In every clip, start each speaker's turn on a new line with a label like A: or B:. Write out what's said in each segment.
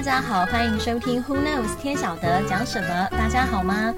A: 大家好，欢迎收听 Who Knows 天晓得讲什么？大家好吗？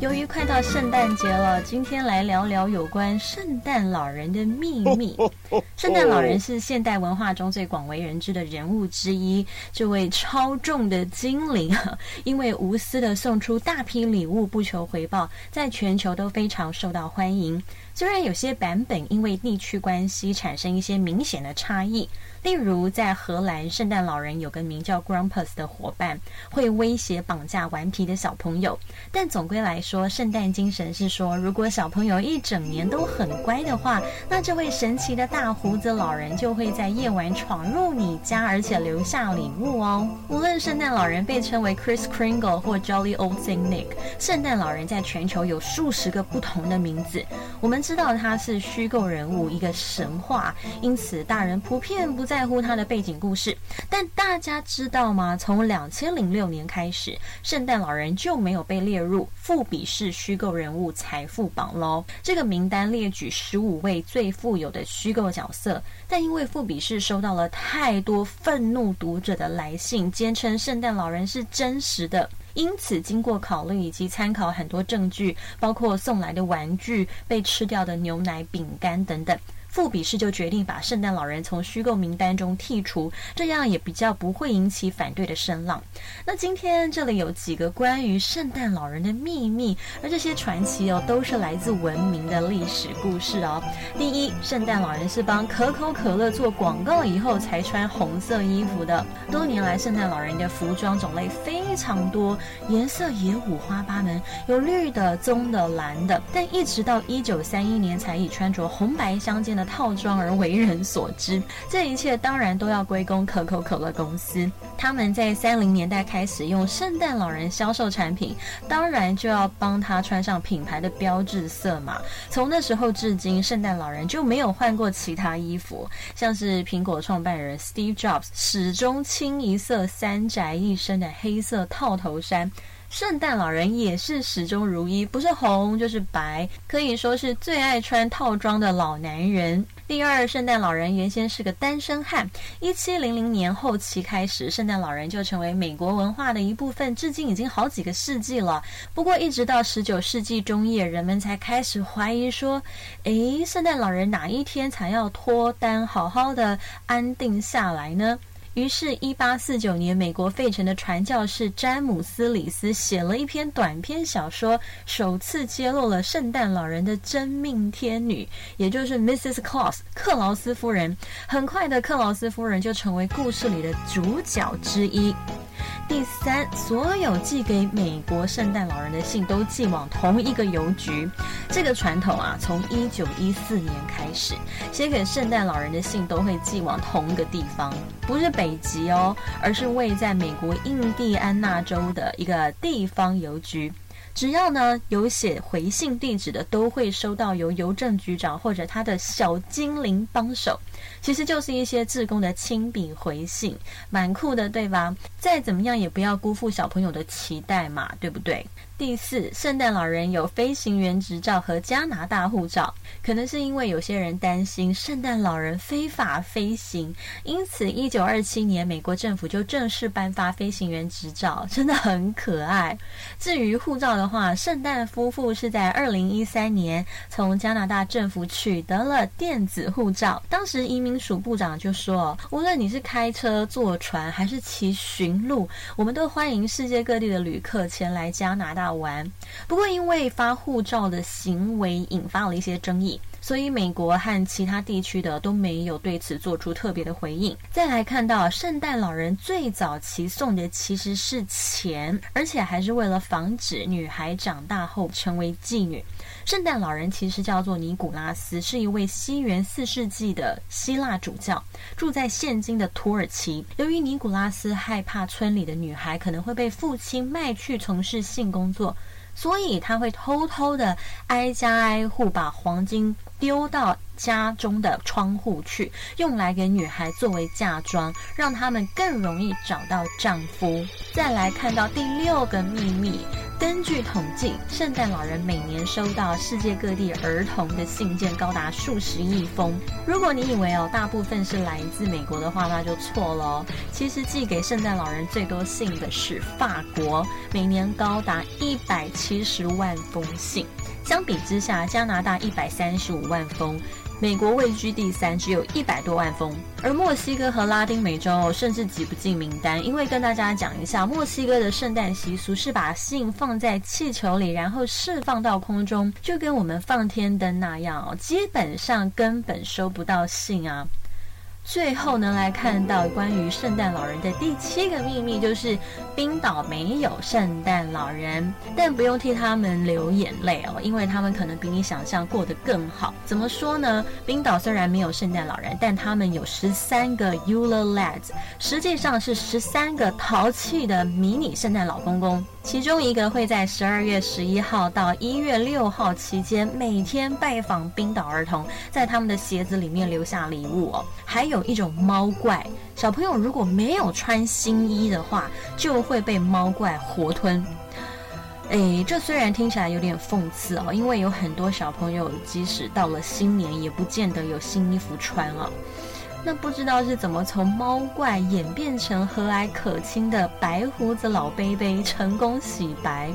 A: 由于快到圣诞节了，今天来聊聊有关圣诞老人的秘密。圣诞老人是现代文化中最广为人知的人物之一。这位超重的精灵，因为无私的送出大批礼物不求回报，在全球都非常受到欢迎。虽然有些版本因为地区关系产生一些明显的差异。例如，在荷兰，圣诞老人有个名叫 Grumpus 的伙伴，会威胁绑架顽皮的小朋友。但总归来说，说圣诞精神是说，如果小朋友一整年都很乖的话，那这位神奇的大胡子老人就会在夜晚闯入你家，而且留下礼物哦。无论圣诞老人被称为 Chris Kringle 或 Jolly Old Saint Nick，圣诞老人在全球有数十个不同的名字。我们知道他是虚构人物，一个神话，因此大人普遍不。在乎他的背景故事，但大家知道吗？从两千零六年开始，圣诞老人就没有被列入富比是虚构人物财富榜喽。这个名单列举十五位最富有的虚构角色，但因为富比士收到了太多愤怒读者的来信，坚称圣诞老人是真实的，因此经过考虑以及参考很多证据，包括送来的玩具、被吃掉的牛奶、饼干等等。富比士就决定把圣诞老人从虚构名单中剔除，这样也比较不会引起反对的声浪。那今天这里有几个关于圣诞老人的秘密，而这些传奇哦，都是来自文明的历史故事哦。第一，圣诞老人是帮可口可乐做广告以后才穿红色衣服的。多年来，圣诞老人的服装种类非常多，颜色也五花八门，有绿的、棕的、蓝的，但一直到一九三一年才以穿着红白相间的。套装而为人所知，这一切当然都要归功可口可乐公司。他们在三零年代开始用圣诞老人销售产品，当然就要帮他穿上品牌的标志色嘛。从那时候至今，圣诞老人就没有换过其他衣服，像是苹果创办人 Steve Jobs 始终清一色三宅一身的黑色套头衫。圣诞老人也是始终如一，不是红就是白，可以说是最爱穿套装的老男人。第二，圣诞老人原先是个单身汉，一七零零年后期开始，圣诞老人就成为美国文化的一部分，至今已经好几个世纪了。不过，一直到十九世纪中叶，人们才开始怀疑说：“诶，圣诞老人哪一天才要脱单，好好的安定下来呢？”于是，一八四九年，美国费城的传教士詹姆斯·里斯写了一篇短篇小说，首次揭露了圣诞老人的真命天女，也就是 Mrs. Claus 克劳斯夫人。很快的，克劳斯夫人就成为故事里的主角之一。第三，所有寄给美国圣诞老人的信都寄往同一个邮局。这个传统啊，从一九一四年开始，写给圣诞老人的信都会寄往同一个地方，不是北极哦，而是位在美国印第安纳州的一个地方邮局。只要呢有写回信地址的，都会收到由邮政局长或者他的小精灵帮手。其实就是一些志工的亲笔回信，蛮酷的，对吧？再怎么样也不要辜负小朋友的期待嘛，对不对？第四，圣诞老人有飞行员执照和加拿大护照，可能是因为有些人担心圣诞老人非法飞行，因此一九二七年美国政府就正式颁发飞行员执照，真的很可爱。至于护照的话，圣诞夫妇是在二零一三年从加拿大政府取得了电子护照，当时移民署部长就说，无论你是开车、坐船还是骑驯鹿，我们都欢迎世界各地的旅客前来加拿大。玩，不过因为发护照的行为引发了一些争议，所以美国和其他地区的都没有对此做出特别的回应。再来看到圣诞老人最早期送的其实是钱，而且还是为了防止女孩长大后成为妓女。圣诞老人其实叫做尼古拉斯，是一位西元四世纪的希腊主教，住在现今的土耳其。由于尼古拉斯害怕村里的女孩可能会被父亲卖去从事性工作，所以他会偷偷的挨家挨户把黄金丢到家中的窗户去，用来给女孩作为嫁妆，让他们更容易找到丈夫。再来看到第六个秘密。根据统计，圣诞老人每年收到世界各地儿童的信件高达数十亿封。如果你以为哦，大部分是来自美国的话，那就错了哦。其实寄给圣诞老人最多信的是法国，每年高达一百七十万封信。相比之下，加拿大一百三十五万封。美国位居第三，只有一百多万封，而墨西哥和拉丁美洲甚至挤不进名单。因为跟大家讲一下，墨西哥的圣诞习俗是把信放在气球里，然后释放到空中，就跟我们放天灯那样，基本上根本收不到信啊。最后呢，来看到关于圣诞老人的第七个秘密，就是冰岛没有圣诞老人，但不用替他们流眼泪哦，因为他们可能比你想象过得更好。怎么说呢？冰岛虽然没有圣诞老人，但他们有十三个 Yule Lads，实际上是十三个淘气的迷你圣诞老公公。其中一个会在十二月十一号到一月六号期间，每天拜访冰岛儿童，在他们的鞋子里面留下礼物哦。还有一种猫怪，小朋友如果没有穿新衣的话，就会被猫怪活吞。哎，这虽然听起来有点讽刺哦，因为有很多小朋友即使到了新年，也不见得有新衣服穿啊。那不知道是怎么从猫怪演变成和蔼可亲的白胡子老贝贝，成功洗白。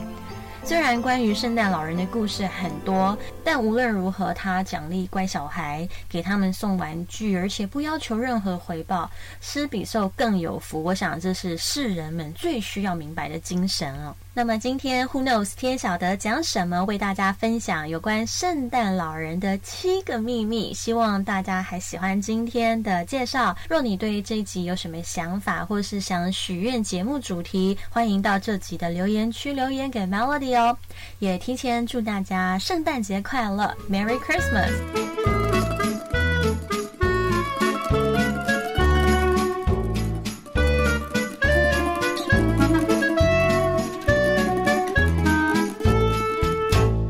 A: 虽然关于圣诞老人的故事很多，但无论如何，他奖励乖小孩，给他们送玩具，而且不要求任何回报，施比受更有福。我想这是世人们最需要明白的精神哦。那么今天 Who knows 天晓得讲什么？为大家分享有关圣诞老人的七个秘密。希望大家还喜欢今天的介绍。若你对这一集有什么想法，或是想许愿节目主题，欢迎到这集的留言区留言给 Melody 哦。也提前祝大家圣诞节快乐，Merry Christmas。